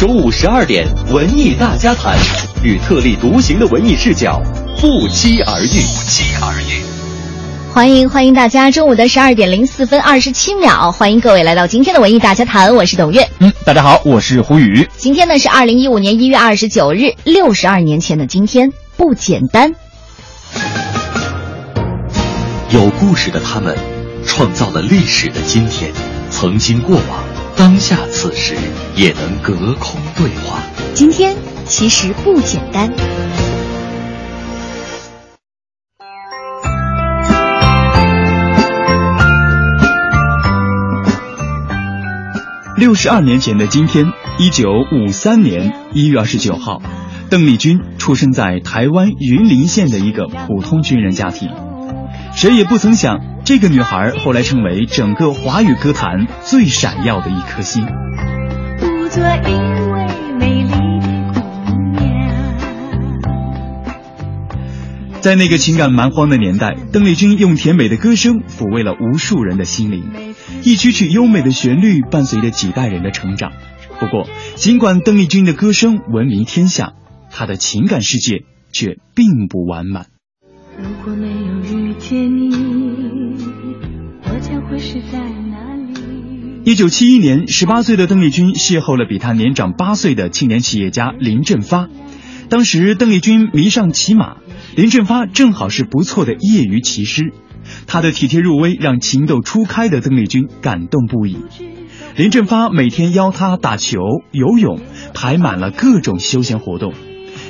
中午十二点，文艺大家谈，与特立独行的文艺视角不期而遇。不期而遇。欢迎欢迎大家，中午的十二点零四分二十七秒，欢迎各位来到今天的文艺大家谈，我是董月。嗯，大家好，我是胡宇。今天呢是二零一五年一月二十九日，六十二年前的今天，不简单。有故事的他们，创造了历史的今天，曾经过往，当下此时也能隔空对话。今天其实不简单。六十二年前的今天，一九五三年一月二十九号，邓丽君出生在台湾云林县的一个普通军人家庭。谁也不曾想，这个女孩后来成为整个华语歌坛最闪耀的一颗星。不做一位美丽的姑娘。在那个情感蛮荒的年代，邓丽君用甜美的歌声抚慰了无数人的心灵，一曲曲优美的旋律伴随着几代人的成长。不过，尽管邓丽君的歌声闻名天下，她的情感世界却并不完满。如果没见你，我将会是在哪里？一九七一年，十八岁的邓丽君邂逅了比她年长八岁的青年企业家林振发。当时，邓丽君迷上骑马，林振发正好是不错的业余骑师。他的体贴入微让情窦初开的邓丽君感动不已。林振发每天邀她打球、游泳，排满了各种休闲活动，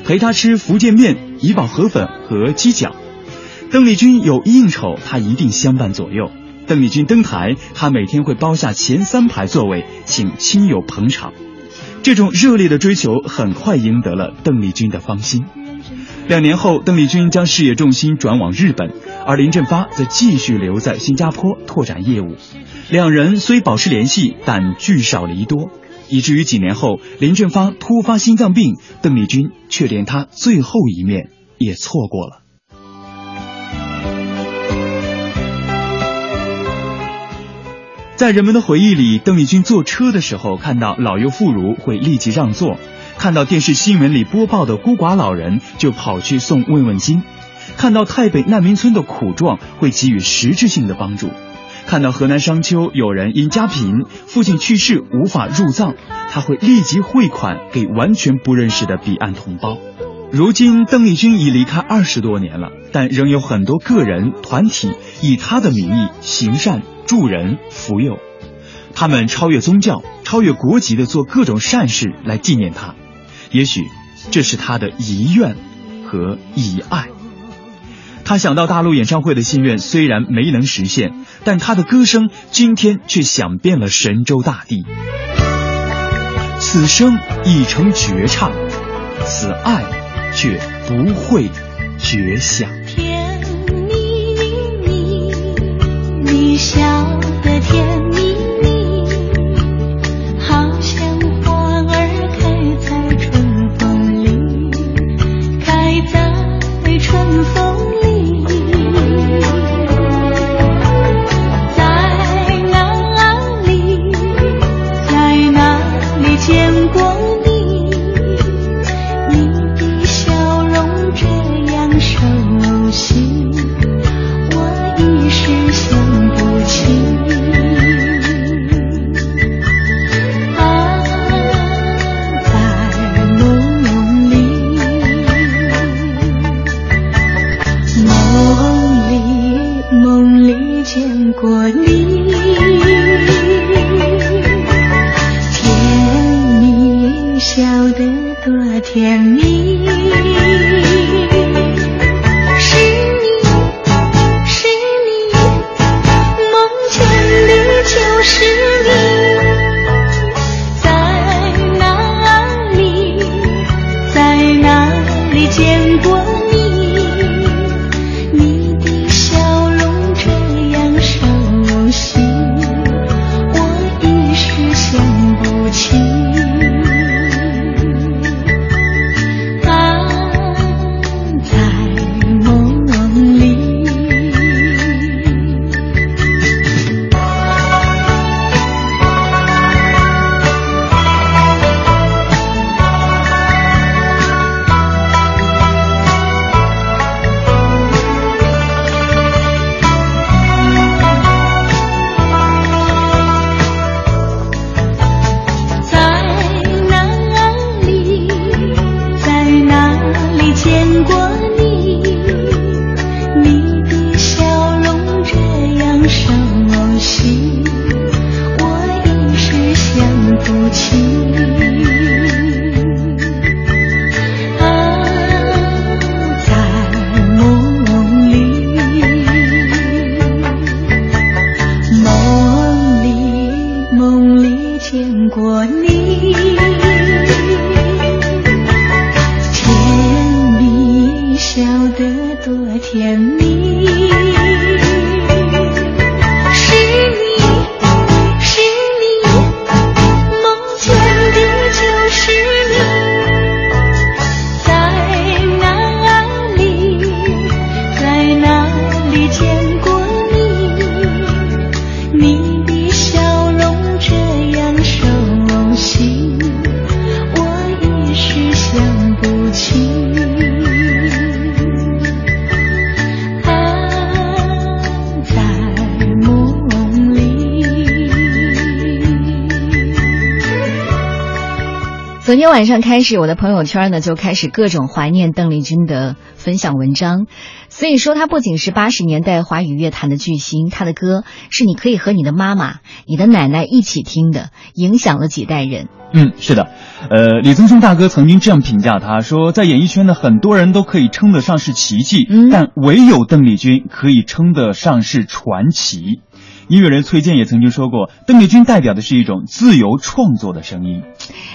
陪她吃福建面、怡宝河粉和鸡脚。邓丽君有应酬，他一定相伴左右。邓丽君登台，他每天会包下前三排座位，请亲友捧场。这种热烈的追求很快赢得了邓丽君的芳心。两年后，邓丽君将事业重心转往日本，而林振发则继续留在新加坡拓展业务。两人虽保持联系，但聚少离多，以至于几年后，林振发突发心脏病，邓丽君却连他最后一面也错过了。在人们的回忆里，邓丽君坐车的时候，看到老幼妇孺会立即让座；看到电视新闻里播报的孤寡老人，就跑去送慰问金；看到太北难民村的苦状，会给予实质性的帮助；看到河南商丘有人因家贫，父亲去世无法入葬，他会立即汇款给完全不认识的彼岸同胞。如今，邓丽君已离开二十多年了，但仍有很多个人、团体以她的名义行善。助人扶幼，他们超越宗教、超越国籍的做各种善事来纪念她。也许这是他的遗愿和遗爱。他想到大陆演唱会的心愿虽然没能实现，但他的歌声今天却响遍了神州大地。此生已成绝唱，此爱却不会绝响。甜蜜蜜，你笑天晚上开始，我的朋友圈呢就开始各种怀念邓丽君的分享文章。所以说，她不仅是八十年代华语乐坛的巨星，她的歌是你可以和你的妈妈、你的奶奶一起听的，影响了几代人。嗯，是的，呃，李宗盛大哥曾经这样评价他说，在演艺圈的很多人都可以称得上是奇迹，嗯但唯有邓丽君可以称得上是传奇。音乐人崔健也曾经说过，邓丽君代表的是一种自由创作的声音。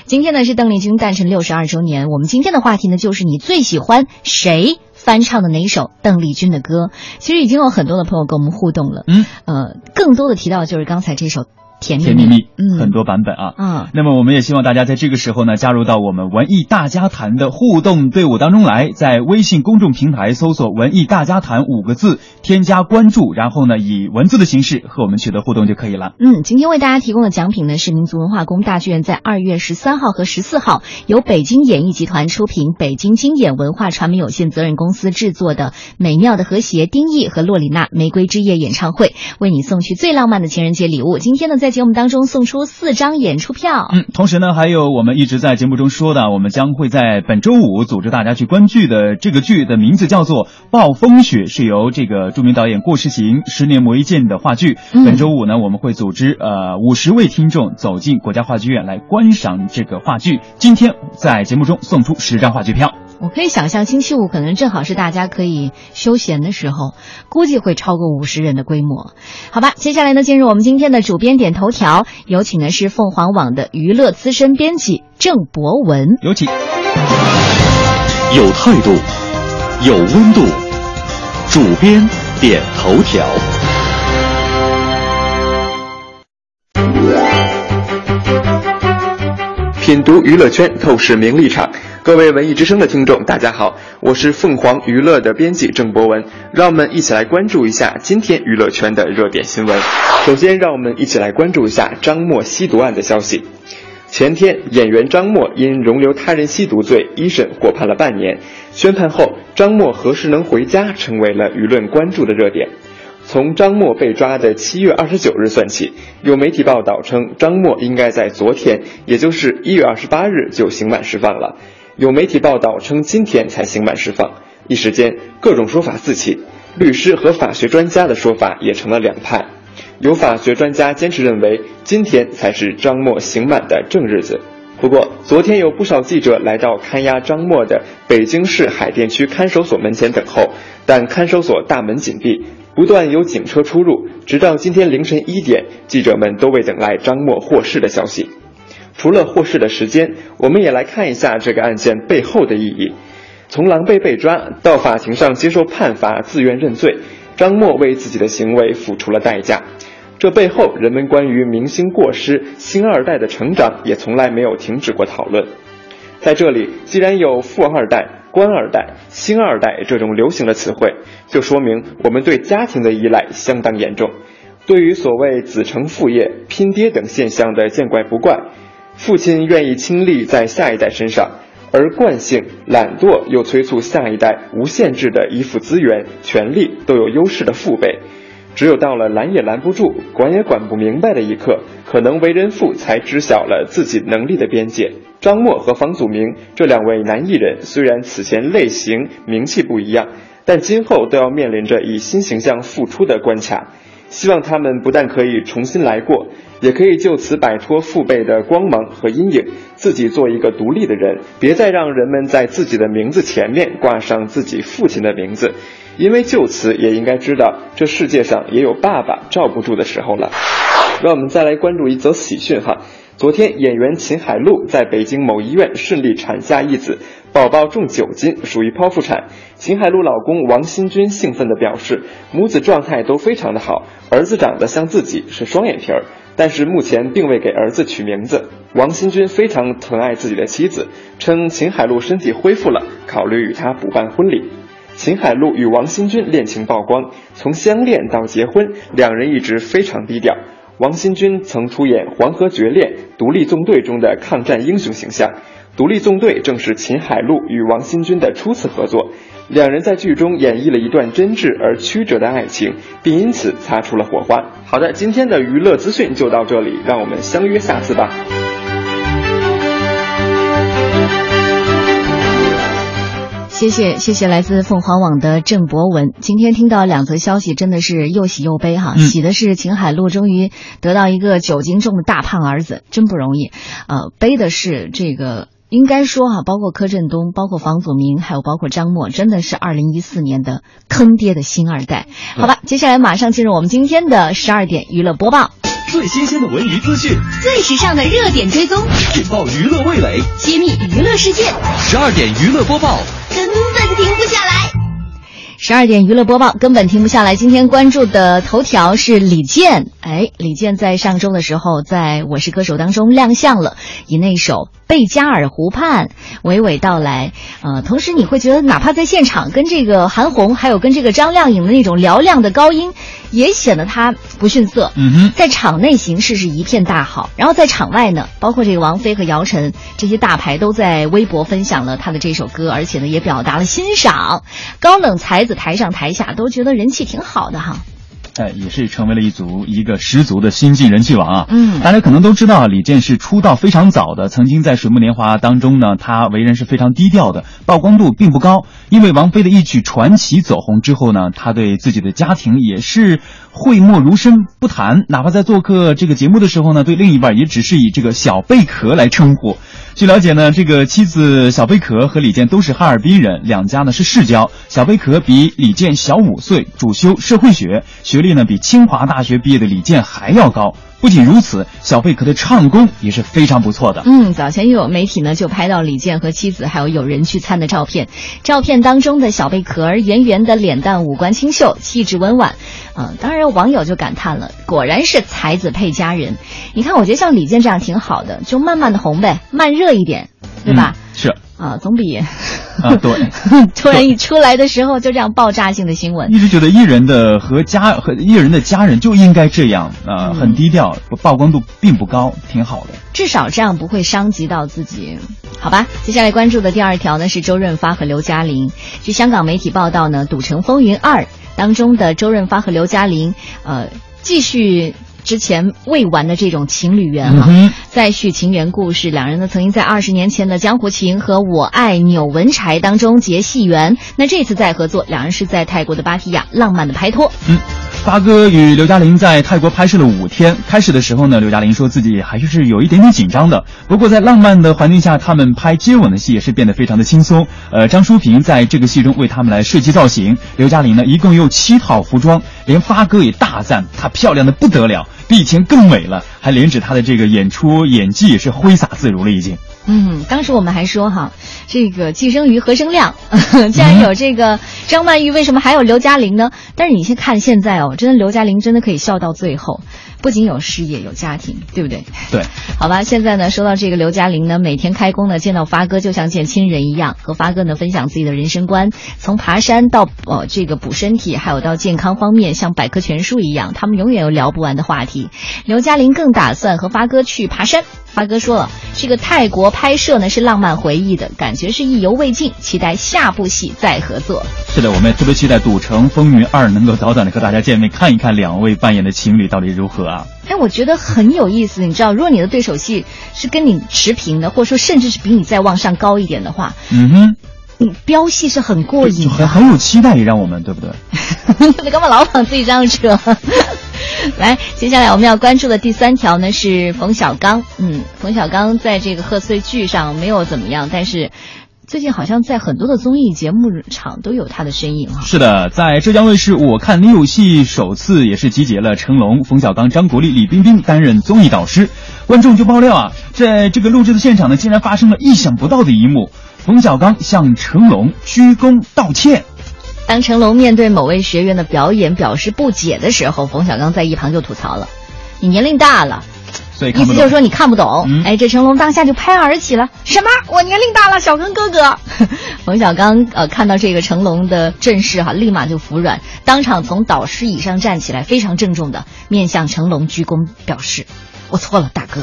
今天呢是邓丽君诞辰六十二周年，我们今天的话题呢就是你最喜欢谁翻唱的哪一首邓丽君的歌？其实已经有很多的朋友跟我们互动了，嗯，呃，更多的提到就是刚才这首《甜蜜甜蜜蜜，嗯，很多版本啊。嗯。那么我们也希望大家在这个时候呢，加入到我们文艺大家谈的互动队伍当中来，在微信公众平台搜索“文艺大家谈”五个字，添加关注，然后呢，以文字的形式和我们取得互动就可以了。嗯，今天为大家提供的奖品呢是民族文化宫大剧院在二月十三号和十四号由北京演艺集团出品、北京经典文化传媒有限责任公司制作的《美妙的和谐》丁毅和洛里娜玫瑰之夜演唱会，为你送去最浪漫的情人节礼物。今天呢，在节目当中送出四张演出票。嗯，同时呢，还有我们一直在节目中说的，我们将会在本周五组织大家去观剧的这个剧的名字叫做《暴风雪》，是由这个著名导演顾世行十年磨一剑的话剧。嗯本周五呢，我们会组织呃五十位听众走进国家话剧院来观赏这个话剧。今天在节目中送出十张话剧票。我可以想象，星期五可能正好是大家可以休闲的时候，估计会超过五十人的规模。好吧，接下来呢，进入我们今天的主编点头条，有请的是凤凰网的娱乐资深编辑郑博文。有请。有态度，有温度。主编点头条。品读娱乐圈，透视名利场。各位文艺之声的听众，大家好，我是凤凰娱乐的编辑郑博文。让我们一起来关注一下今天娱乐圈的热点新闻。首先，让我们一起来关注一下张默吸毒案的消息。前天，演员张默因容留他人吸毒罪，一审获判了半年。宣判后，张默何时能回家，成为了舆论关注的热点。从张默被抓的七月二十九日算起，有媒体报道称张默应该在昨天，也就是一月二十八日就刑满释放了。有媒体报道称今天才刑满释放，一时间各种说法四起，律师和法学专家的说法也成了两派。有法学专家坚持认为，今天才是张默刑满的正日子。不过，昨天有不少记者来到看押张默的北京市海淀区看守所门前等候，但看守所大门紧闭，不断有警车出入，直到今天凌晨一点，记者们都未等来张默获释的消息。除了获释的时间，我们也来看一下这个案件背后的意义。从狼狈被抓到法庭上接受判罚、自愿认罪，张默为自己的行为付出了代价。这背后，人们关于明星过失、星二代的成长也从来没有停止过讨论。在这里，既然有富二代、官二代、星二代这种流行的词汇，就说明我们对家庭的依赖相当严重。对于所谓子承父业、拼爹等现象的见怪不怪，父亲愿意倾力在下一代身上，而惯性、懒惰又催促下一代无限制的依附资源、权力都有优势的父辈。只有到了拦也拦不住、管也管不明白的一刻，可能为人父才知晓了自己能力的边界。张默和房祖名这两位男艺人，虽然此前类型、名气不一样，但今后都要面临着以新形象复出的关卡。希望他们不但可以重新来过，也可以就此摆脱父辈的光芒和阴影，自己做一个独立的人，别再让人们在自己的名字前面挂上自己父亲的名字，因为就此也应该知道，这世界上也有爸爸罩不住的时候了。让我们再来关注一则喜讯哈，昨天，演员秦海璐在北京某医院顺利产下一子，宝宝重九斤，属于剖腹产。秦海璐老公王新军兴奋地表示，母子状态都非常的好，儿子长得像自己，是双眼皮儿，但是目前并未给儿子取名字。王新军非常疼爱自己的妻子，称秦海璐身体恢复了，考虑与她补办婚礼。秦海璐与王新军恋情曝光，从相恋到结婚，两人一直非常低调。王新军曾出演《黄河绝恋》《独立纵队》中的抗战英雄形象，《独立纵队》正是秦海璐与王新军的初次合作，两人在剧中演绎了一段真挚而曲折的爱情，并因此擦出了火花。好的，今天的娱乐资讯就到这里，让我们相约下次吧。谢谢谢谢来自凤凰网的郑博文。今天听到两则消息，真的是又喜又悲哈。喜的是秦海璐终于得到一个九斤重的大胖儿子，真不容易。呃，悲的是这个，应该说哈，包括柯震东，包括房祖名，还有包括张默，真的是二零一四年的坑爹的新二代。好吧，接下来马上进入我们今天的十二点娱乐播报。最新鲜的文娱资讯，最时尚的热点追踪，引爆娱乐味蕾，揭秘娱乐世界。十二点娱乐播报，根本停不下来。十二点娱乐播报根本停不下来。今天关注的头条是李健，哎，李健在上周的时候，在我是歌手当中亮相了，以那首《贝加尔湖畔》娓娓道来。呃，同时你会觉得，哪怕在现场跟这个韩红，还有跟这个张靓颖的那种嘹亮的高音，也显得他不逊色。嗯哼，在场内形势是一片大好，然后在场外呢，包括这个王菲和姚晨这些大牌都在微博分享了他的这首歌，而且呢也表达了欣赏。高冷才子台上台下都觉得人气挺好的哈。哎，也是成为了一组一个十足的新晋人气王啊！嗯大家可能都知道啊，李健是出道非常早的，曾经在《水木年华》当中呢，他为人是非常低调的，曝光度并不高。因为王菲的一曲《传奇》走红之后呢，他对自己的家庭也是讳莫如深，不谈。哪怕在做客这个节目的时候呢，对另一半也只是以这个小贝壳来称呼。据了解呢，这个妻子小贝壳和李健都是哈尔滨人，两家呢是世交。小贝壳比李健小五岁，主修社会学，学历呢比清华大学毕业的李健还要高。不仅如此，小贝壳的唱功也是非常不错的。嗯，早前又有媒体呢就拍到李健和妻子还有友人聚餐的照片，照片当中的小贝壳儿圆圆的脸蛋，五官清秀，气质温婉。嗯、当然网友就感叹了，果然是才子配佳人。你看，我觉得像李健这样挺好的，就慢慢的红呗，慢热一点，对吧？啊，总比啊，对。突然一出来的时候就这样爆炸性的新闻。一直觉得艺人的和家和艺人的家人就应该这样啊、很低调，曝光度并不高，挺好的。至少这样不会伤及到自己，好吧？接下来关注的第二条呢是周润发和刘嘉玲。据香港媒体报道呢，《赌城风云二》当中的周润发和刘嘉玲，呃，继续。之前未完的这种情侣缘啊、嗯哼再续情缘故事，两人呢曾经在二十年前的《江湖情》和《我爱钮文柴》当中结戏缘，那这次再合作，两人是在泰国的芭提雅浪漫的拍拖。嗯，发哥与刘嘉玲在泰国拍摄了五天。开始的时候呢，刘嘉玲说自己还是有一点点紧张的。不过在浪漫的环境下，他们拍接吻的戏也是变得非常的轻松。呃，张淑萍在这个戏中为他们来设计造型。刘嘉玲呢，一共有七套服装，连发哥也大赞她漂亮的不得了，比以前更美了，还连指她的这个演出演技也是挥洒自如了已经。嗯，当时我们还说哈，这个既生瑜何生亮，既然有这个张曼玉，为什么还有刘嘉玲呢？但是你先看现在哦，真的刘嘉玲真的可以笑到最后，不仅有事业有家庭，对不对？对，好吧，现在呢，说到这个刘嘉玲呢，每天开工呢，见到发哥就像见亲人一样，和发哥呢分享自己的人生观，从爬山到呃这个补身体，还有到健康方面，像百科全书一样，他们永远有聊不完的话题。刘嘉玲更打算和发哥去爬山。发哥说了，这个泰国拍摄呢是浪漫回忆的感觉，是意犹未尽，期待下部戏再合作。是的，我们也特别期待《赌城风云二》能够早早的和大家见面，看一看两位扮演的情侣到底如何啊！哎，我觉得很有意思，你知道，如果你的对手戏是跟你持平的，或者说甚至是比你再往上高一点的话，嗯哼，你飙戏是很过瘾就很。很有期待，也让我们对不对？你干嘛老往自己身上扯？来，接下来我们要关注的第三条呢是冯小刚。嗯，冯小刚在这个贺岁剧上没有怎么样，但是最近好像在很多的综艺节目场都有他的身影哈、是的，在浙江卫视《我看你有戏》首次也是集结了成龙、冯小刚、张国立、李冰冰担任综艺导师。观众就爆料啊，在这个录制的现场呢，竟然发生了意想不到的一幕：冯小刚向成龙鞠躬道歉。当成龙面对某位学员的表演表示不解的时候，冯小刚在一旁就吐槽了：“你年龄大了。”所以意思就是说你看不懂。嗯哎，这成龙当下就拍案而起了：“什么？我年龄大了，小刚哥哥。”冯小刚呃看到这个成龙的阵势哈，立马就服软，当场从导师椅上站起来，非常郑重的面向成龙鞠躬，表示：“我错了，大哥。”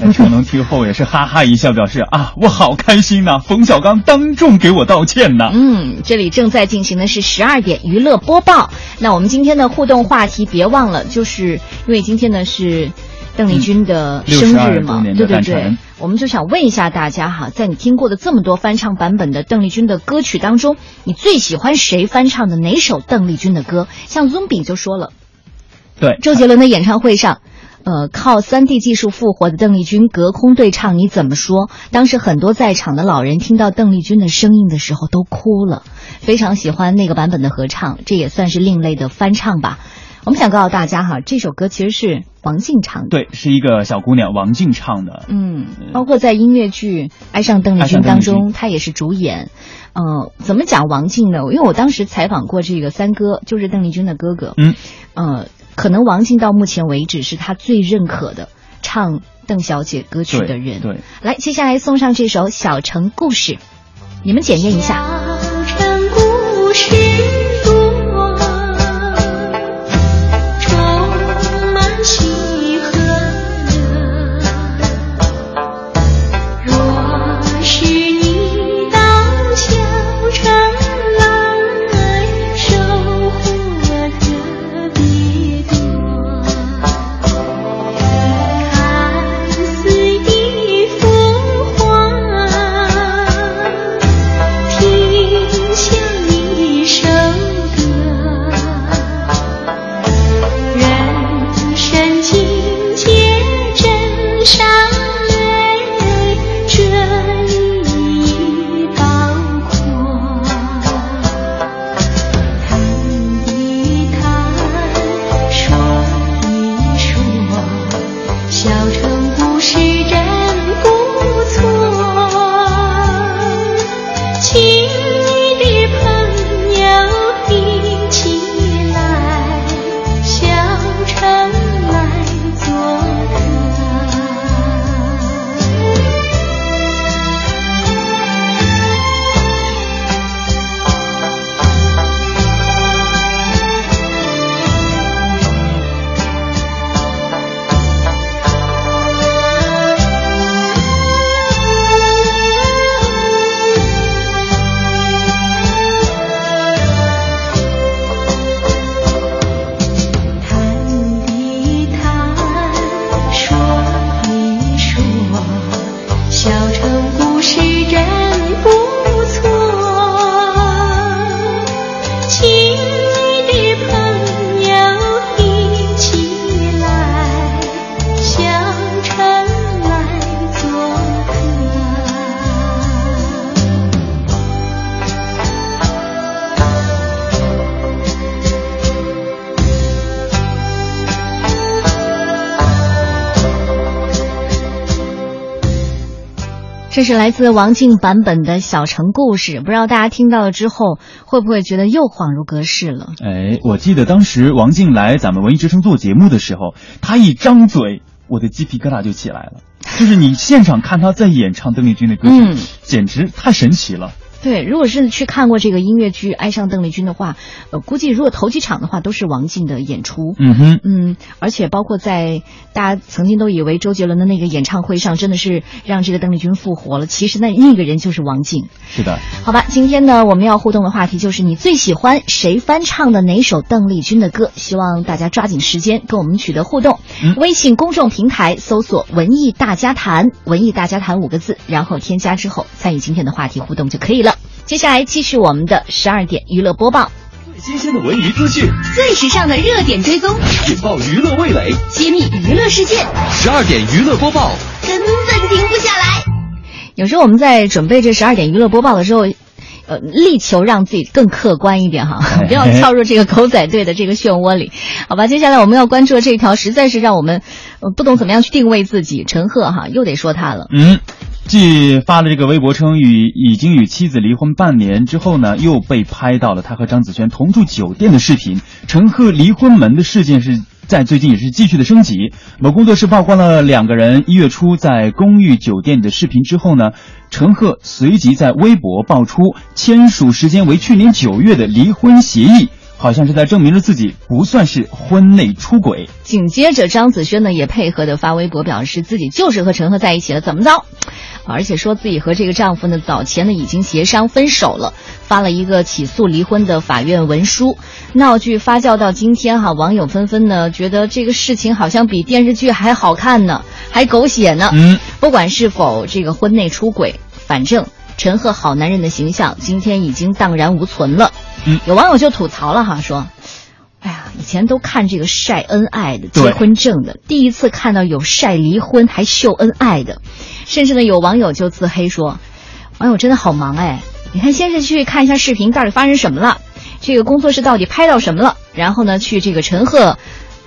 那成龙听后也是哈哈一笑，表示啊，我好开心呐、冯小刚当众给我道歉呐、嗯，这里正在进行的是十二点娱乐播报。那我们今天的互动话题，别忘了，就是因为今天呢是邓丽君的生日嘛，对对对我们就想问一下大家哈，在你听过的这么多翻唱版本的邓丽君的歌曲当中，你最喜欢谁翻唱的哪首邓丽君的歌？像 Zumbi 就说了，对，周杰伦的演唱会上。呃，靠 3D 技术复活的邓丽君隔空对唱，你怎么说？当时很多在场的老人听到邓丽君的声音的时候都哭了，非常喜欢那个版本的合唱，这也算是另类的翻唱吧。我们想告诉大家哈，这首歌其实是王静唱的。对，是一个小姑娘王静唱的。嗯，包括在音乐剧《爱上邓丽君》当中，她也是主演。呃，怎么讲王静呢？因为我当时采访过这个三哥，就是邓丽君的哥哥。嗯，呃，可能王静到目前为止是他最认可的唱邓小姐歌曲的人。对，来，接下来送上这首《小城故事》，你们检验一下。小城故事这是来自王静版本的小城故事，不知道大家听到了之后会不会觉得又恍如隔世了？哎，我记得当时王静来咱们文艺之声做节目的时候，她一张嘴，我的鸡皮疙瘩就起来了。就是你现场看她在演唱邓丽君的歌曲，嗯简直太神奇了。对，如果是去看过这个音乐剧《爱上邓丽君》的话，呃，估计如果头几场的话都是王静的演出。嗯哼，嗯，而且包括在大家曾经都以为周杰伦的那个演唱会上，真的是让这个邓丽君复活了。其实那那个人就是王静。是的，好吧，今天呢，我们要互动的话题就是你最喜欢谁翻唱的哪首邓丽君的歌？希望大家抓紧时间跟我们取得互动。嗯微信公众平台搜索“文艺大家谈”，“文艺大家谈”五个字，然后添加之后参与今天的话题互动就可以了。接下来继续我们的十二点娱乐播报，最新鲜的文娱资讯，最时尚的热点追踪，引爆娱乐味蕾。揭秘娱乐世界，十二点娱乐播报，根本停不下来。有时候我们在准备这十二点娱乐播报的时候。呃，力求让自己更客观一点哈，不要跳入这个狗仔队的这个漩涡里，好吧？接下来我们要关注的这一条，实在是让我们呃不懂怎么样去定位自己。陈赫哈又得说他了，嗯，继发了这个微博称与已经与妻子离婚半年之后呢，又被拍到了他和张子萱同住酒店的视频。陈赫离婚门的事件是。在最近也是继续的升级。某工作室曝光了两个人一月初在公寓酒店的视频之后呢，陈赫随即在微博爆出签署时间为去年九月的离婚协议，好像是在证明着自己不算是婚内出轨。紧接着，张子萱呢也配合的发微博表示自己就是和陈赫在一起了，怎么着？而且说自己和这个丈夫呢早前呢已经协商分手了，发了一个起诉离婚的法院文书。闹剧发酵到今天哈，网友纷纷呢觉得这个事情好像比电视剧还好看呢，还狗血呢。嗯，不管是否这个婚内出轨，反正陈赫好男人的形象今天已经荡然无存了。嗯，有网友就吐槽了哈，说。哎呀，以前都看这个晒恩爱的、结婚证的，第一次看到有晒离婚还秀恩爱的，甚至呢有网友就自黑说：“网友真的好忙哎！你看，先是去看一下视频，到底发生什么了？这个工作室到底拍到什么了？然后呢，去这个陈赫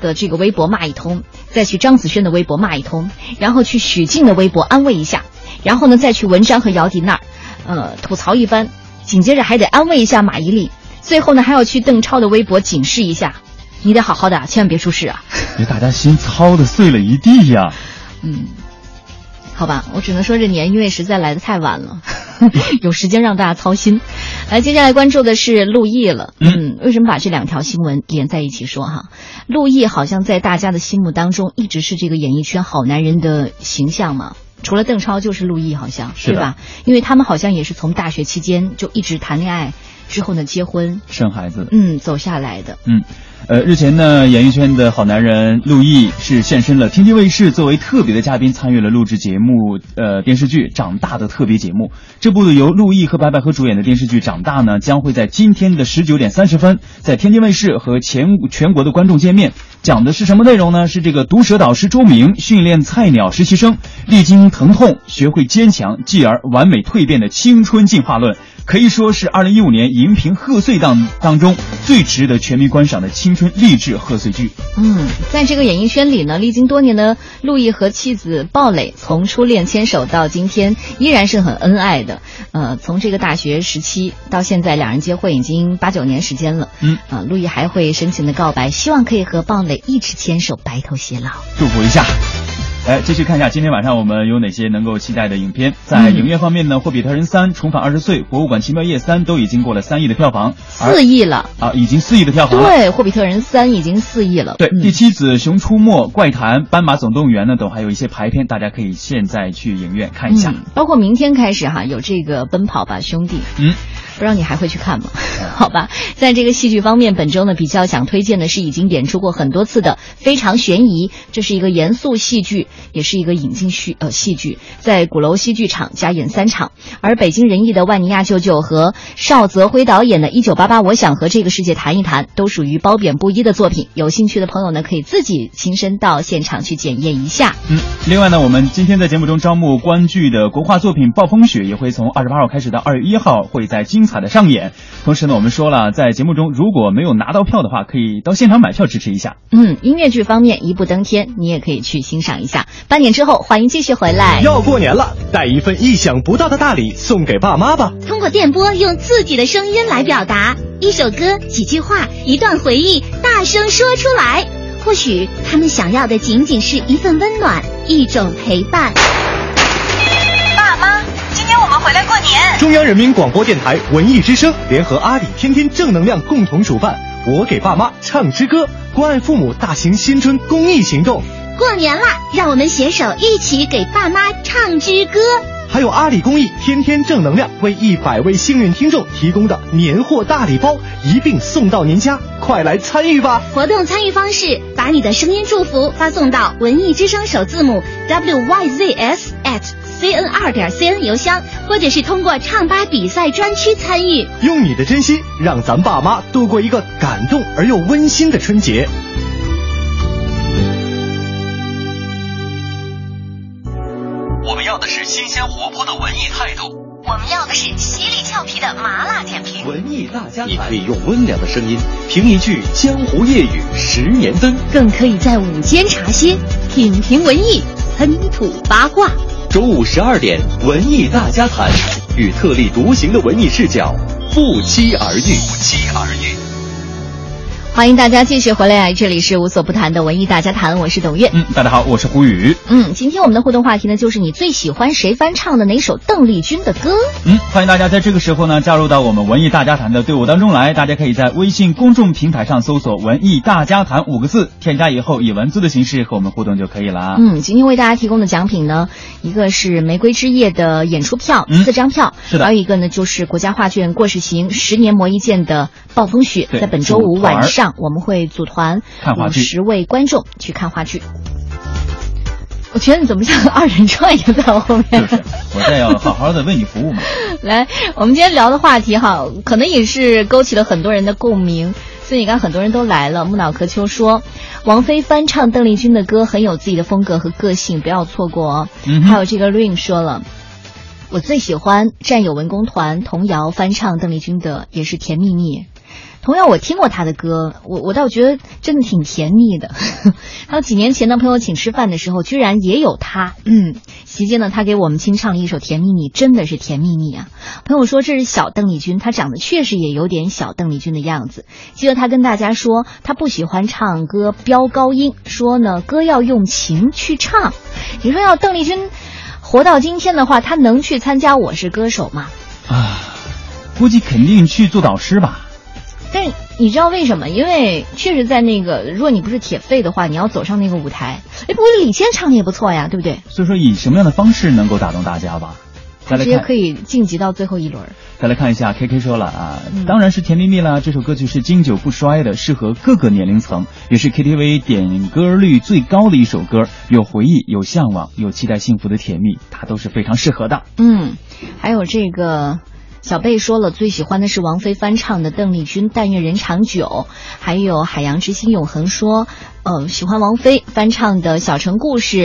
的这个微博骂一通，再去张子萱的微博骂一通，然后去许静的微博安慰一下，然后呢再去文章和姚笛那儿，呃吐槽一番，紧接着还得安慰一下马伊琍。”最后呢，还要去邓超的微博警示一下，你得好好的，千万别出事啊！给大家心操的碎了一地呀。嗯，好吧，我只能说这年因为实在来的太晚了，有时间让大家操心。来，接下来关注的是陆毅了。嗯，为什么把这两条新闻连在一起说哈？陆毅好像在大家的心目当中一直是这个演艺圈好男人的形象嘛，除了邓超就是陆毅，好像是吧？因为他们好像也是从大学期间就一直谈恋爱。之后呢，结婚生孩子，嗯，走下来的，嗯，呃，日前呢，演艺圈的好男人陆毅是现身了天津卫视，作为特别的嘉宾参与了录制节目，呃，电视剧《长大》的特别节目。这部由陆毅和白百合主演的电视剧《长大》呢，将会在今天的十九点三十分在天津卫视和全全国的观众见面。讲的是什么内容呢？是这个毒舌导师周明训练菜鸟实习生，历经疼痛学会坚强，继而完美蜕变的青春进化论。可以说是二零一五年荧屏贺岁档当中最值得全民观赏的青春励志贺岁剧。嗯，在这个演艺圈里呢，历经多年的陆毅和妻子鲍蕾，从初恋牵手到今天依然是很恩爱的。呃，从这个大学时期到现在，两人结婚已经八九年时间了。嗯，啊，陆毅还会深情的告白，希望可以和鲍蕾一直牵手，白头偕老。祝福一下。来继续看一下今天晚上我们有哪些能够期待的影片。在影院方面呢，《霍比特人三》重返二十岁，《博物馆奇妙夜三》都已经过了三亿的票房，四亿了啊，已经四亿的票房。对，《霍比特人三》已经四亿了。对，《第七子》《熊出没》《怪谈》《斑马总动员》呢，都还有一些排片，大家可以现在去影院看一下。包括明天开始哈，有这个《奔跑吧兄弟》。嗯。不知道你还会去看吗？好吧，在这个戏剧方面，本周呢比较想推荐的是已经演出过很多次的《非常悬疑》，这是一个严肃戏剧，也是一个引进戏呃戏剧，在鼓楼戏剧场加演三场。而北京人艺的万尼亚舅舅和邵泽辉导演的《一九八八我想和这个世界谈一谈》，都属于褒贬不一的作品。有兴趣的朋友呢，可以自己亲身到现场去检验一下。嗯，另外呢，我们今天在节目中招募观剧的国画作品《暴风雪》，也会从二十八号开始到二月一号，会在精彩的上演。同时呢，我们说了，在节目中如果没有拿到票的话，可以到现场买票支持一下。嗯，音乐剧方面一步登天，你也可以去欣赏一下。半年之后，欢迎继续回来。要过年了，带一份意想不到的大礼送给爸妈吧。通过电波，用自己的声音来表达一首歌、几句话、一段回忆，大声说出来。或许他们想要的仅仅是一份温暖，一种陪伴。爸妈，今天我们回来过年！中央人民广播电台文艺之声联合阿里天天正能量共同主办“我给爸妈唱支歌”关爱父母大型新春公益行动。过年啦，让我们携手一起给爸妈唱支歌。还有阿里公益天天正能量为一百位幸运听众提供的年货大礼包，一并送到您家，快来参与吧！活动参与方式：把你的声音祝福发送到文艺之声首字母 wyzs at。Cn 二点 cn 邮箱，或者是通过唱吧比赛专区参与。用你的真心，让咱爸妈度过一个感动而又温馨的春节。我们要的是新。鲜活泼的文艺态度。我们要的是犀利俏皮的麻辣点评。文艺大家谈，你可以用温良的声音评一句江湖夜雨十年灯，更可以在午间茶歇品评文艺，喷吐八卦。中午十二点，文艺大家谈，与特立独行的文艺视角不期而遇。不期而遇。欢迎大家继续回来，这里是无所不谈的文艺大家谈，我是董月。嗯，大家好，我是胡宇。嗯，今天我们的互动话题呢，就是你最喜欢谁翻唱的哪首邓丽君的歌？嗯，欢迎大家在这个时候呢，加入到我们文艺大家谈的队伍当中来。大家可以在微信公众平台上搜索“文艺大家谈”五个字，添加以后以文字的形式和我们互动就可以了。嗯，今天为大家提供的奖品呢，一个是玫瑰之夜的演出票，嗯四张票，是的还有一个呢就是国家画卷过世行十年磨一剑的暴风雪，在本周五晚上我们会组团看话剧五十位观众去看话剧。我觉得你怎么像个 二人转一样在我后面？就是我这要好好的为你服务嘛。来，我们今天聊的话题哈，可能也是勾起了很多人的共鸣。所以你看，很多人都来了。木脑壳秋说，王菲翻唱邓丽君的歌很有自己的风格和个性，不要错过哦。嗯还有这个 Rain 说了，我最喜欢战友文工团童谣翻唱邓丽君的，也是《甜蜜蜜》。同样我听过他的歌，我我倒觉得真的挺甜蜜的。还有几年前呢，朋友请吃饭的时候，居然也有他。嗯，席间呢，他给我们清唱了一首《甜蜜蜜》，真的是甜蜜蜜啊！朋友说这是小邓丽君，她长得确实也有点小邓丽君的样子。记得她跟大家说，她不喜欢唱歌飙高音，说呢歌要用情去唱。你说要邓丽君活到今天的话，她能去参加《我是歌手》吗？啊，估计肯定去做导师吧。但是你知道为什么？因为确实在那个，如果你不是铁肺的话，你要走上那个舞台，哎，不过李健唱的也不错呀，对不对？所以说，以什么样的方式能够打动大家吧？大家直接可，以晋级到最后一轮。再来看一下 K K 说了啊，嗯当然是甜蜜蜜啦。这首歌曲是经久不衰的，适合各个年龄层，也是 K T V 点歌率最高的一首歌。有回忆，有向往，有期待幸福的甜蜜，它都是非常适合的。嗯，还有这个小贝说了，最喜欢的是王菲翻唱的邓丽君《但愿人长久》，还有海洋之心永恒说，呃，喜欢王菲翻唱的《小城故事》。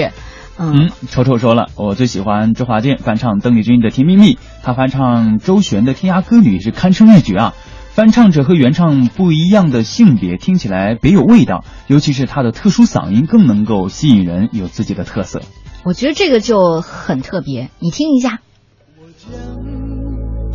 嗯，丑丑说了，我最喜欢周华健翻唱邓丽君的《甜蜜蜜》，他翻唱周璇的《天涯歌女》是堪称一绝啊。翻唱者和原唱不一样的性别，听起来别有味道，尤其是他的特殊嗓音更能够吸引人，有自己的特色。我觉得这个就很特别，你听一下。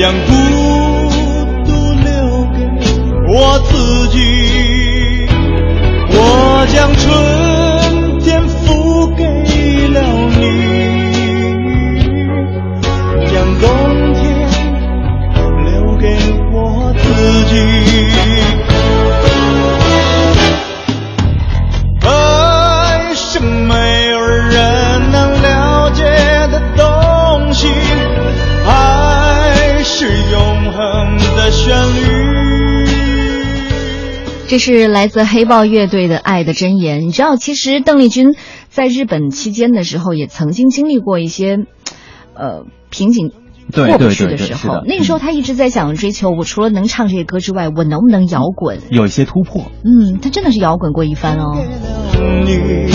将孤独留给我自己。我将春这是来自黑豹乐队的《爱的箴言》。你知道，其实邓丽君在日本期间的时候，也曾经经历过一些，呃，瓶颈。对过不去的时候那个时候她一直在想追求，我除了能唱这些歌之外，我能不能摇滚？有一些突破。嗯，她真的是摇滚过一番哦。你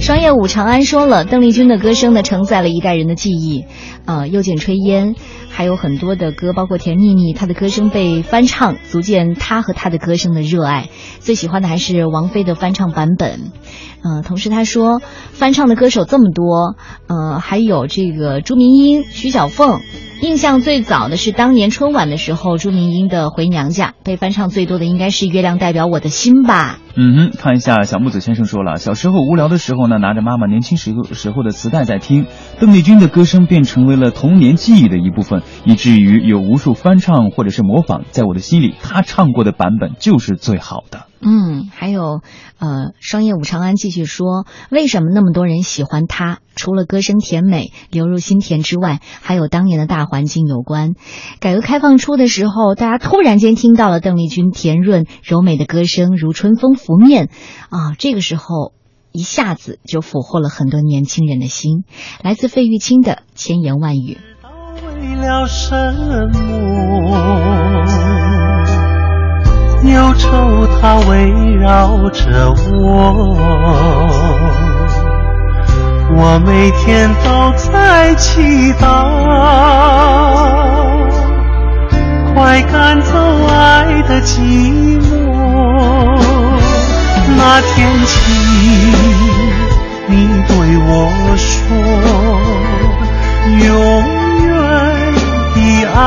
商业舞长安说了，邓丽君的歌声呢，承载了一代人的记忆。呃，又见炊烟，还有很多的歌，包括《甜蜜蜜》，他的歌声被翻唱，足见他和他的歌声的热爱。最喜欢的还是王菲的翻唱版本。呃，同时他说，翻唱的歌手这么多，呃，还有这个朱明英、徐小凤。印象最早的是当年春晚的时候，朱明英的《回娘家》被翻唱最多的应该是《月亮代表我的心》吧。嗯哼，看一下小木子先生说了，小时候无聊的时候呢，拿着妈妈年轻时候时候的磁带在听，邓丽君的歌声便成为了了童年记忆的一部分。以至于有无数翻唱或者是模仿，在我的心里，他唱过的版本就是最好的。嗯，还有，呃，商业武长安继续说，为什么那么多人喜欢他？除了歌声甜美流入心田之外，还有当年的大环境有关。改革开放初的时候，大家突然间听到了邓丽君甜润柔美的歌声，如春风拂面，啊，这个时候一下子就俘获了很多年轻人的心。来自费玉清的千言万语。为了什么？忧愁它围绕着我，我每天都在祈祷，快赶走爱的寂寞。那天起，你对我说，永远地爱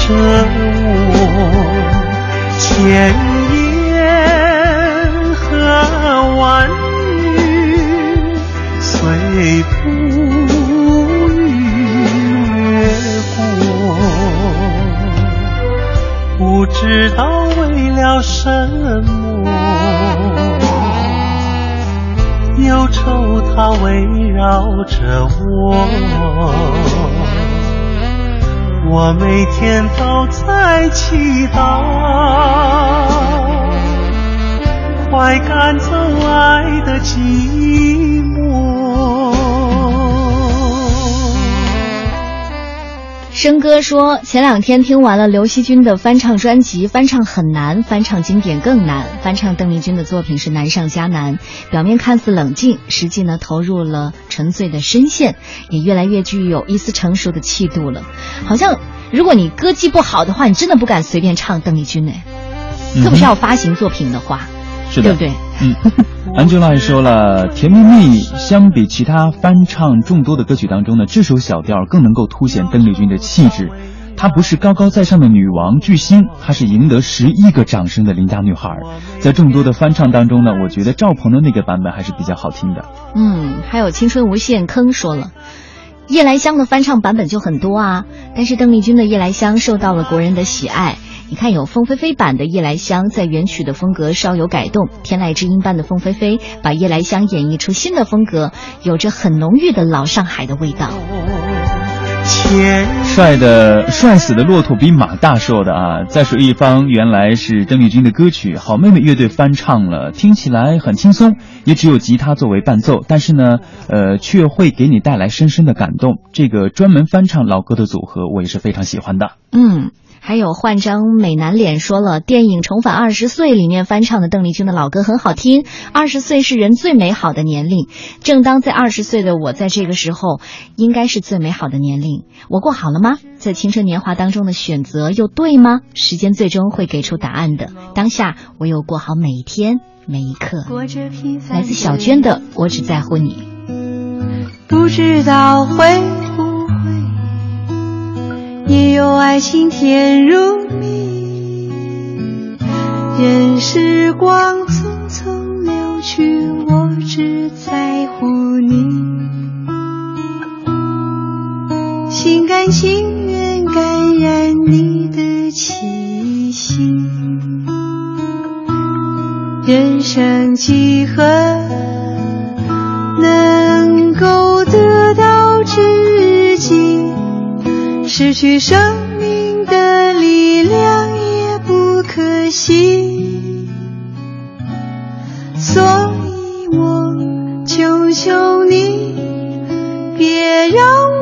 着我。千言和万语随浮云掠过，不知道为了什么，忧愁它围绕着我。我每天都在祈祷，快赶走爱的寂寞。生哥说，前两天听完了刘惜君的翻唱专辑，翻唱很难，翻唱经典更难。翻唱邓丽君的作品是难上加难，表面看似冷静，实际呢投入了沉醉的深陷，也越来越具有一丝成熟的气度了。好像如果你歌技不好的话，你真的不敢随便唱邓丽君呢，特别是要发行作品的话，是的，对不对？嗯，Angela 也说了，《甜蜜蜜》相比其他翻唱众多的歌曲当中呢，这首小调更能够凸显邓丽君的气质。她不是高高在上的女王巨星，她是赢得十一个掌声的邻家女孩。在众多的翻唱当中呢，我觉得赵鹏的那个版本还是比较好听的。嗯，还有青春无限坑说了。夜来香的翻唱版本就很多啊，但是邓丽君的夜来香受到了国人的喜爱。你看，有凤飞飞版的《夜来香》，在原曲的风格稍有改动；天籁之音般的凤飞飞把《夜来香》演绎出新的风格，有着很浓郁的老上海的味道。帅的帅死的骆驼比马大说的啊！再说一方，原来是邓丽君的歌曲，好妹妹乐队翻唱了，听起来很轻松，也只有吉他作为伴奏，但是呢，呃，却会给你带来深深的感动。这个专门翻唱老歌的组合，我也是非常喜欢的。嗯。还有换张美男脸说了，电影《重返二十岁》里面翻唱的邓丽君的老歌很好听。二十岁是人最美好的年龄，正当在二十岁的我，在这个时候应该是最美好的年龄。我过好了吗？在青春年华当中的选择又对吗？时间最终会给出答案的。当下，我有过好每一天每一刻。来自小娟的《我只在乎你》，不知道会。也有爱情甜如蜜，任时光匆匆流去，我只在乎你，心甘情愿感染你的气息，人生几何能够得到知己？失去生命的力量也不可惜，所以我求求你，别让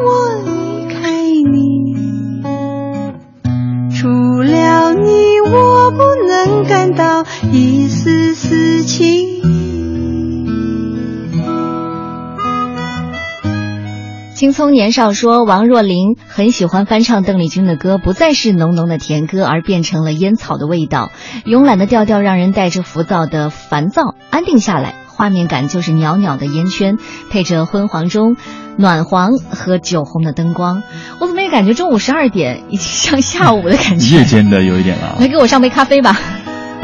青葱年少说，王若琳很喜欢翻唱邓丽君的歌，不再是浓浓的甜歌，而变成了烟草的味道。慵懒的调调让人带着浮躁的烦躁安定下来，画面感就是袅袅的烟圈，配着昏黄中暖黄和酒红的灯光。我怎么也感觉中午十二点已经像下午的感觉，夜间的有一点了。来给我上杯咖啡吧。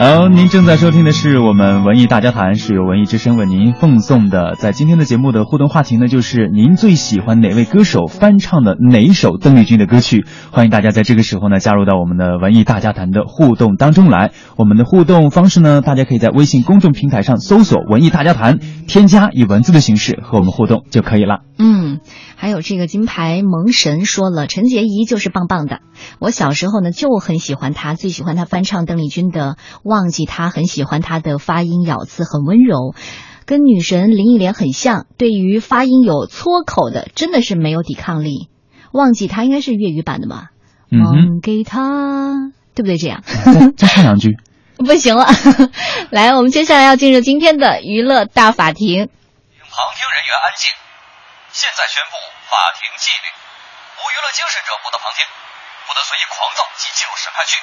好，您正在收听的是我们文艺大家谈，是由文艺之声为您奉送的。在今天的节目的互动话题呢，就是您最喜欢哪位歌手翻唱的哪一首邓丽君的歌曲？欢迎大家在这个时候呢加入到我们的文艺大家谈的互动当中来。我们的互动方式呢，大家可以在微信公众平台上搜索“文艺大家谈”，添加以文字的形式和我们互动就可以了。嗯，还有这个金牌萌神说了，陈洁仪就是棒棒的。我小时候呢就很喜欢她，最喜欢她翻唱邓丽君的。忘记他很喜欢她的发音咬字很温柔，跟女神林忆莲很像。对于发音有搓口的，真的是没有抵抗力。忘记他应该是粤语版的吧？忘给他，对不对？这样再唱两句，不行了。来，我们接下来要进入今天的娱乐大法庭。旁听人员安静。现在宣布法庭纪律：无娱乐精神者不得旁听，不得随意狂躁及进入审判区。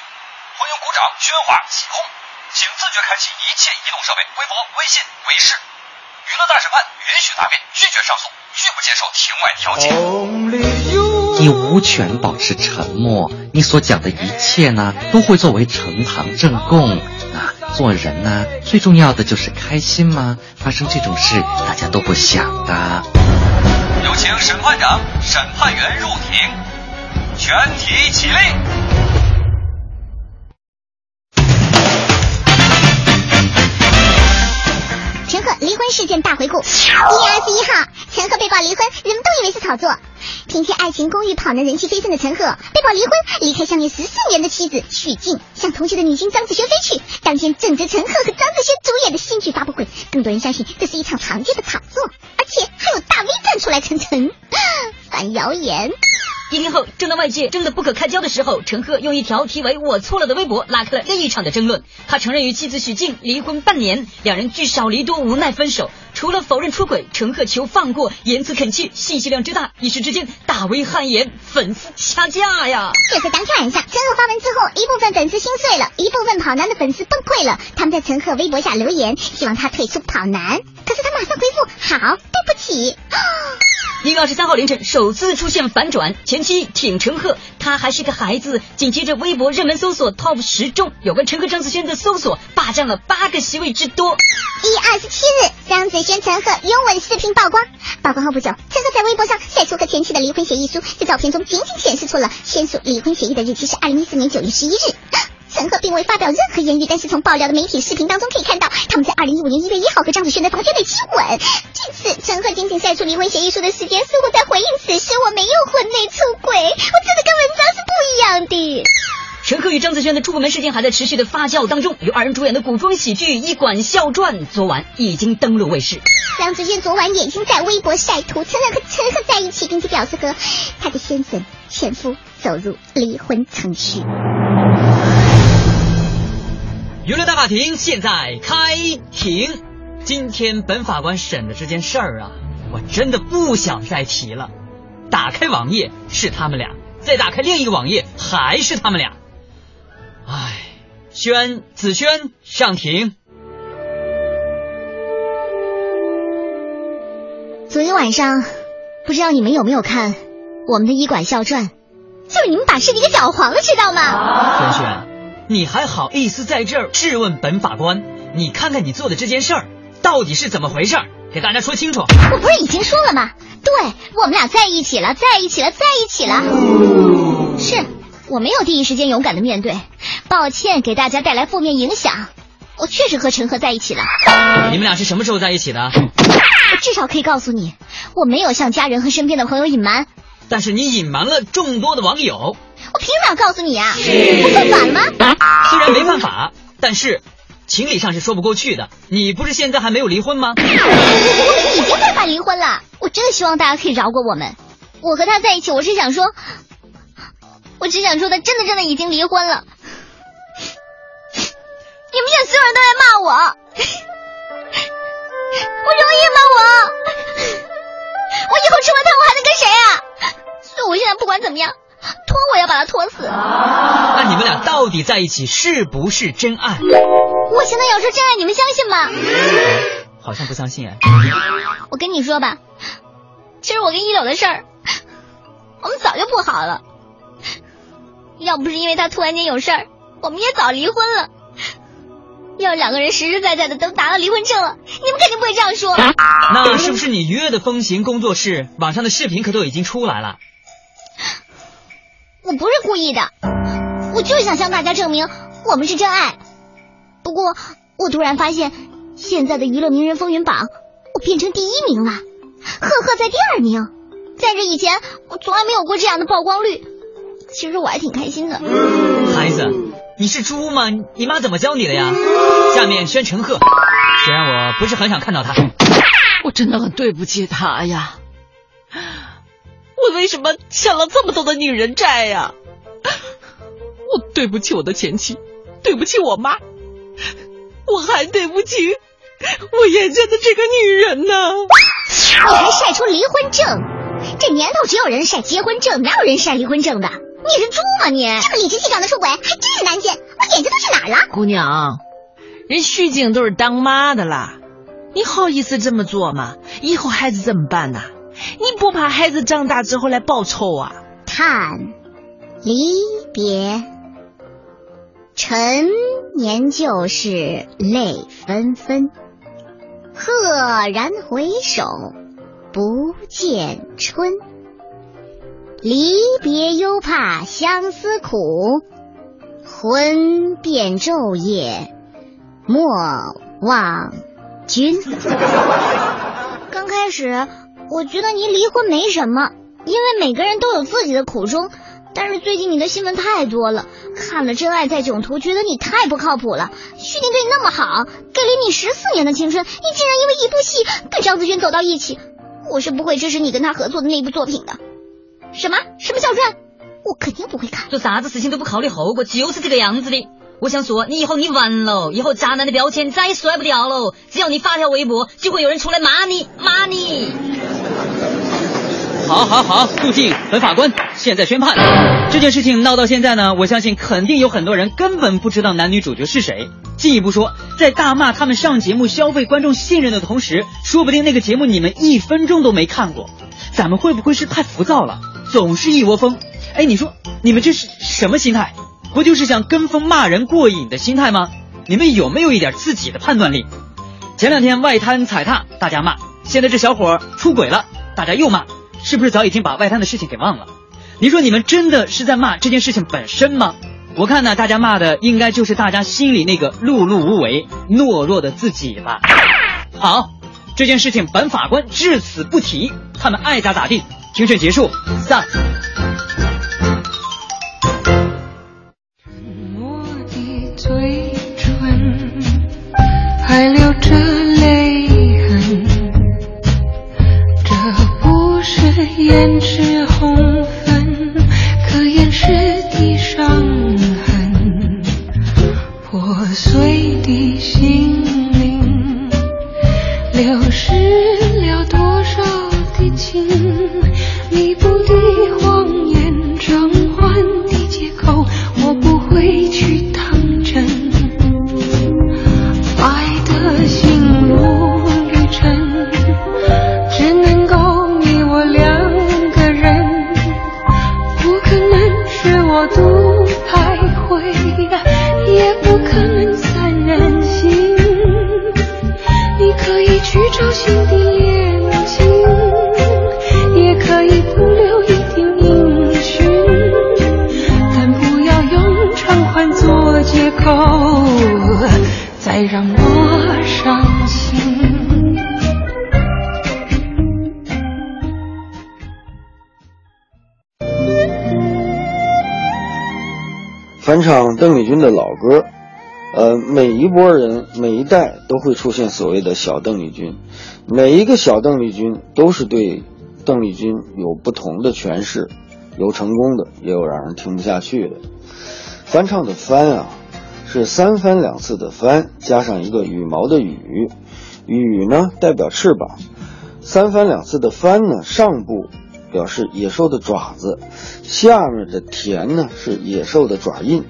欢迎鼓掌、喧哗、起哄，请自觉开启一切移动设备，微博、微信、微视。娱乐大审判允许答辩，拒绝上诉，拒不接受庭外调解。你无权保持沉默，你所讲的一切呢，都会作为呈堂证供。啊，做人呢，最重要的就是开心吗？发生这种事，大家都不想的。有请审判长、审判员入庭，全体起立。陈赫离婚事件大回顾。一月二十一号，陈赫被曝离婚，人们都以为是炒作。凭借《爱情公寓》跑男人气飞升的陈赫被曝离婚，离开相恋十四年的妻子许婧，向同期的女星张子萱飞去。当天正值陈赫和张子萱主演的新剧发布会，更多人相信这是一场常见的炒作，而且还有大 V 站出来澄清，反谣言。一天后，正当外界争得不可开交的时候，陈赫用一条题为“我错了”的微博拉开了另一场的争论。他承认与妻子许婧离婚半年，两人聚少离多，无奈分手。除了否认出轨，陈赫求放过，言辞恳切，信息量之大，一时之间大为汗颜，粉丝掐架呀！这次当天晚上，陈赫发文之后，一部分粉丝心碎了，一部分跑男的粉丝崩溃了。他们在陈赫微博下留言，希望他退出跑男。可是他马上回复：“好，对不起。”一月二十三号凌晨，首次出现反转。前期挺陈赫，他还是个孩子。紧接着，微博热门搜索 TOP 十中有关陈赫、张子萱的搜索霸占了八个席位之多。一月二十七日，张子萱、陈赫拥吻视频曝光。曝光后不久，陈赫在微博上晒出和前妻的离婚协议书，在照片中仅仅显示出了签署离婚协议的日期是二零一四年九月十一日。陈赫并未发表任何言语，但是从爆料的媒体视频当中可以看到，他们在二零一五年一月一号和张子萱在房间内亲吻。这次陈赫仅仅晒出离婚协议书的时间，似乎在回应此时我没有婚内出轨。我这的跟文章是不一样的。陈赫与张子萱的出门事件还在持续的发酵当中，由二人主演的古装喜剧《医馆笑传》昨晚已经登陆卫视。张子萱昨晚也已经在微博晒图，承认和陈赫在一起，并且表示和他的先生前夫走入离婚程序。娱乐大法庭现在开庭。今天本法官审的这件事儿啊，我真的不想再提了。打开网页是他们俩，再打开另一个网页还是他们俩。唉，宣子轩上庭。昨天晚上，不知道你们有没有看我们的医馆笑传？就是你们把事情给搅黄了，知道吗？轩轩。你还好意思在这儿质问本法官？你看看你做的这件事儿到底是怎么回事？给大家说清楚。我不是已经说了吗？对我们俩在一起了，在一起了，在一起了。是我没有第一时间勇敢的面对，抱歉给大家带来负面影响。我确实和陈赫在一起了。你们俩是什么时候在一起的？我至少可以告诉你，我没有向家人和身边的朋友隐瞒。但是你隐瞒了众多的网友。我凭哪告诉你啊？我犯法了吗？虽然没犯法，但是情理上是说不过去的。你不是现在还没有离婚吗？我们已经在办离婚了。我真的希望大家可以饶过我们。我和他在一起，我是想说，我只想说他真的真的已经离婚了。你们现在所有人都在骂我，我容易吗？我，我以后吃了他，我还能跟谁啊？所以我现在不管怎么样。拖我要把他拖死。那你们俩到底在一起是不是真爱？我现在要说真爱，你们相信吗？好像不相信哎。我跟你说吧，其实我跟一柳的事儿，我们早就不好了。要不是因为他突然间有事儿，我们也早离婚了。要两个人实实在在的都拿了离婚证了，你们肯定不会这样说。那是不是你愉悦的风行工作室网上的视频可都已经出来了？我不是故意的，我就是想向大家证明我们是真爱。不过我突然发现，现在的娱乐名人风云榜，我变成第一名了，赫赫在第二名。在这以前，我从来没有过这样的曝光率。其实我还挺开心的。孩子，你是猪吗？你妈怎么教你的呀？下面宣陈赫，虽然我不是很想看到他，我真的很对不起他呀。我为什么欠了这么多的女人债呀？我对不起我的前妻，对不起我妈，我还对不起我眼前的这个女人呢。你还晒出离婚证？这年头只有人晒结婚证，哪有人晒离婚证的？你是猪吗你？这么理直气壮的出轨，还真是难见。我眼睛都去哪儿了？姑娘，人徐静都是当妈的啦，你好意思这么做吗？以后孩子怎么办呢？你不怕孩子长大之后来报仇啊？叹离别，陈年旧事泪纷纷，赫然回首，不见春。离别又怕相思苦，魂变昼夜莫忘君。刚开始我觉得你离婚没什么，因为每个人都有自己的苦衷。但是最近你的新闻太多了，看了《真爱在囧途》，觉得你太不靠谱了。徐宁对你那么好，给了你十四年的青春，你竟然因为一部戏跟张子萱走到一起，我是不会支持你跟他合作的那部作品的。什么什么小传？我肯定不会看。做啥子事情都不考虑后果，就是这个样子的。我想说，你以后你完了，以后渣男的标签再也甩不掉了。只要你发条微博，就会有人出来骂你，骂你。好，好，好，肃静，本法官现在宣判。这件事情闹到现在呢，我相信肯定有很多人根本不知道男女主角是谁。进一步说，在大骂他们上节目消费观众信任的同时，说不定那个节目你们一分钟都没看过。咱们会不会是太浮躁了？总是一窝蜂，哎，你说你们这是什么心态？不就是想跟风骂人过瘾的心态吗？你们有没有一点自己的判断力？前两天外滩踩踏，大家骂；现在这小伙出轨了，大家又骂，是不是早已经把外滩的事情给忘了？你说你们真的是在骂这件事情本身吗？我看呢，大家骂的应该就是大家心里那个碌碌无为、懦弱的自己吧。好，这件事情本法官至此不提，他们爱咋咋地。庭审结束，散。沉默的嘴再让我伤心。翻唱邓丽君的老歌，呃，每一波人每一代都会出现所谓的小邓丽君，每一个小邓丽君都是对。邓丽君有不同的诠释，有成功的，也有让人听不下去的。翻唱的翻啊，是三番两次的翻，加上一个羽毛的羽，羽呢代表翅膀。三番两次的翻呢，上部表示野兽的爪子，下面的田呢是野兽的爪印。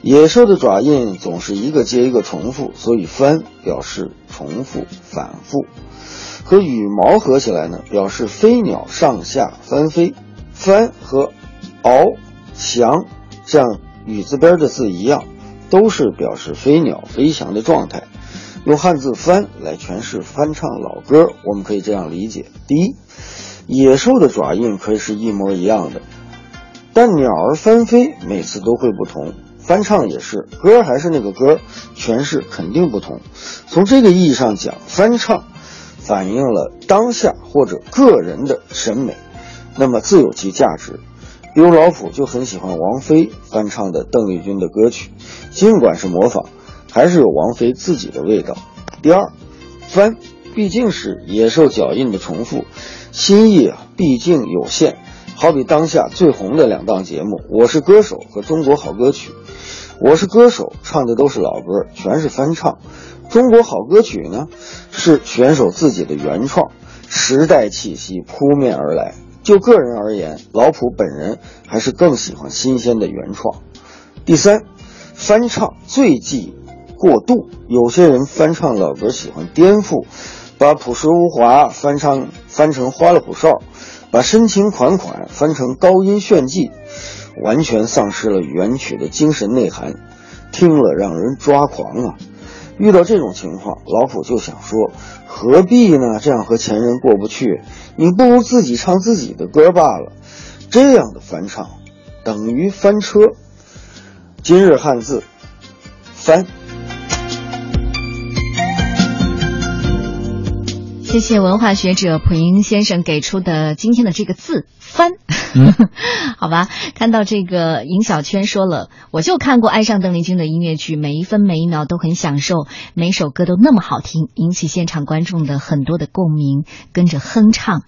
野兽的爪印总是一个接一个重复，所以翻表示重复、反复。和羽毛合起来呢，表示飞鸟上下翻飞。翻和翱翔，像羽字边的字一样，都是表示飞鸟飞翔的状态。用汉字“翻”来诠释翻唱老歌，我们可以这样理解：第一，野兽的爪印可以是一模一样的，但鸟儿翻飞每次都会不同。翻唱也是，歌还是那个歌，诠释肯定不同。从这个意义上讲，翻唱反映了当下或者个人的审美，那么自有其价值。比如老虎就很喜欢王菲翻唱的邓丽君的歌曲，尽管是模仿，还是有王菲自己的味道。第二，翻毕竟是野兽脚印的重复，心意啊毕竟有限。好比当下最红的两档节目《我是歌手》和《中国好歌曲》。我是歌手，唱的都是老歌，全是翻唱。中国好歌曲呢，是选手自己的原创，时代气息扑面而来。就个人而言，老普本人还是更喜欢新鲜的原创。第三，翻唱最忌过度。有些人翻唱老歌喜欢颠覆，把朴实无华翻唱翻成花里胡哨，把深情款款翻成高音炫技。完全丧失了原曲的精神内涵，听了让人抓狂啊！遇到这种情况，老虎就想说：何必呢？这样和前人过不去，你不如自己唱自己的歌罢了。这样的翻唱，等于翻车。今日汉字，翻。谢谢文化学者蒲英先生给出的今天的这个字“翻”，好吧？看到这个尹小圈说了，我就看过《爱上邓丽君》的音乐剧，每一分每一秒都很享受，每首歌都那么好听，引起现场观众的很多的共鸣，跟着哼唱。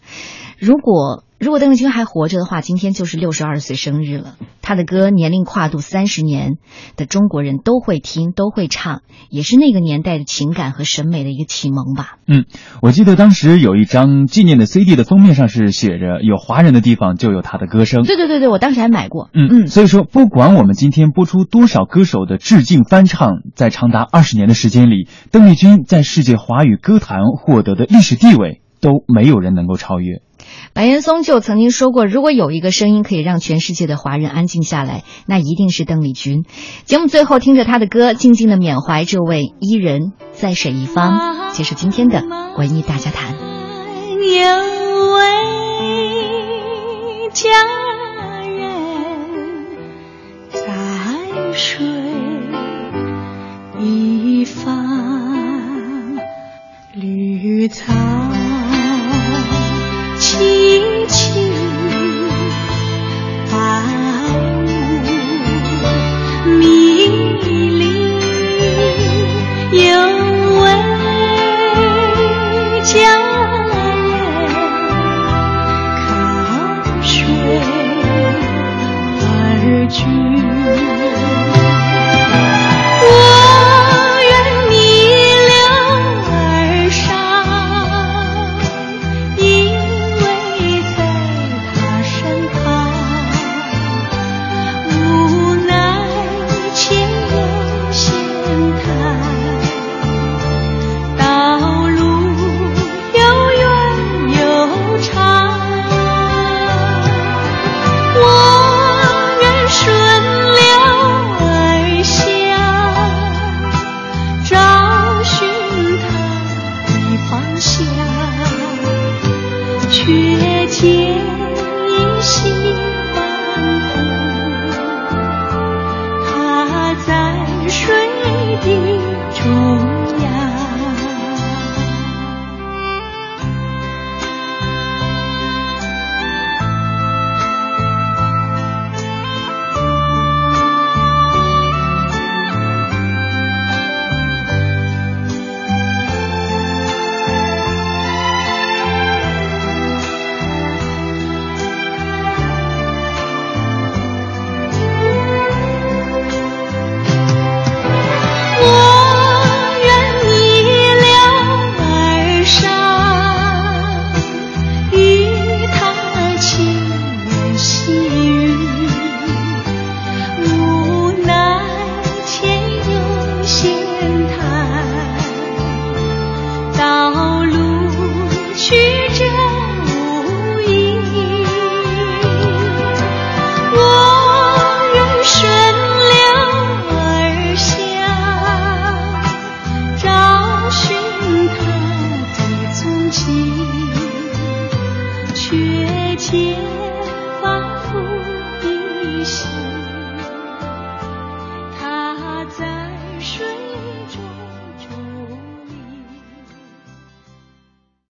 如果如果邓丽君还活着的话，今天就是六十二岁生日了。她的歌年龄跨度三十年的中国人都会听，都会唱，也是那个年代的情感和审美的一个启蒙吧。嗯，我记得当时有一张纪念的 CD 的封面上是写着“有华人的地方就有她的歌声”。对对对对，我当时还买过。嗯嗯，所以说，不管我们今天播出多少歌手的致敬翻唱，在长达二十年的时间里，邓丽君在世界华语歌坛获得的历史地位，都没有人能够超越。白岩松就曾经说过，如果有一个声音可以让全世界的华人安静下来，那一定是邓丽君。节目最后听着她的歌，静静的缅怀这位伊人，在水一方。结束今天的文艺大家谈。有位佳人，在水一方，绿草。情。薄雾迷离有位佳人靠水而居。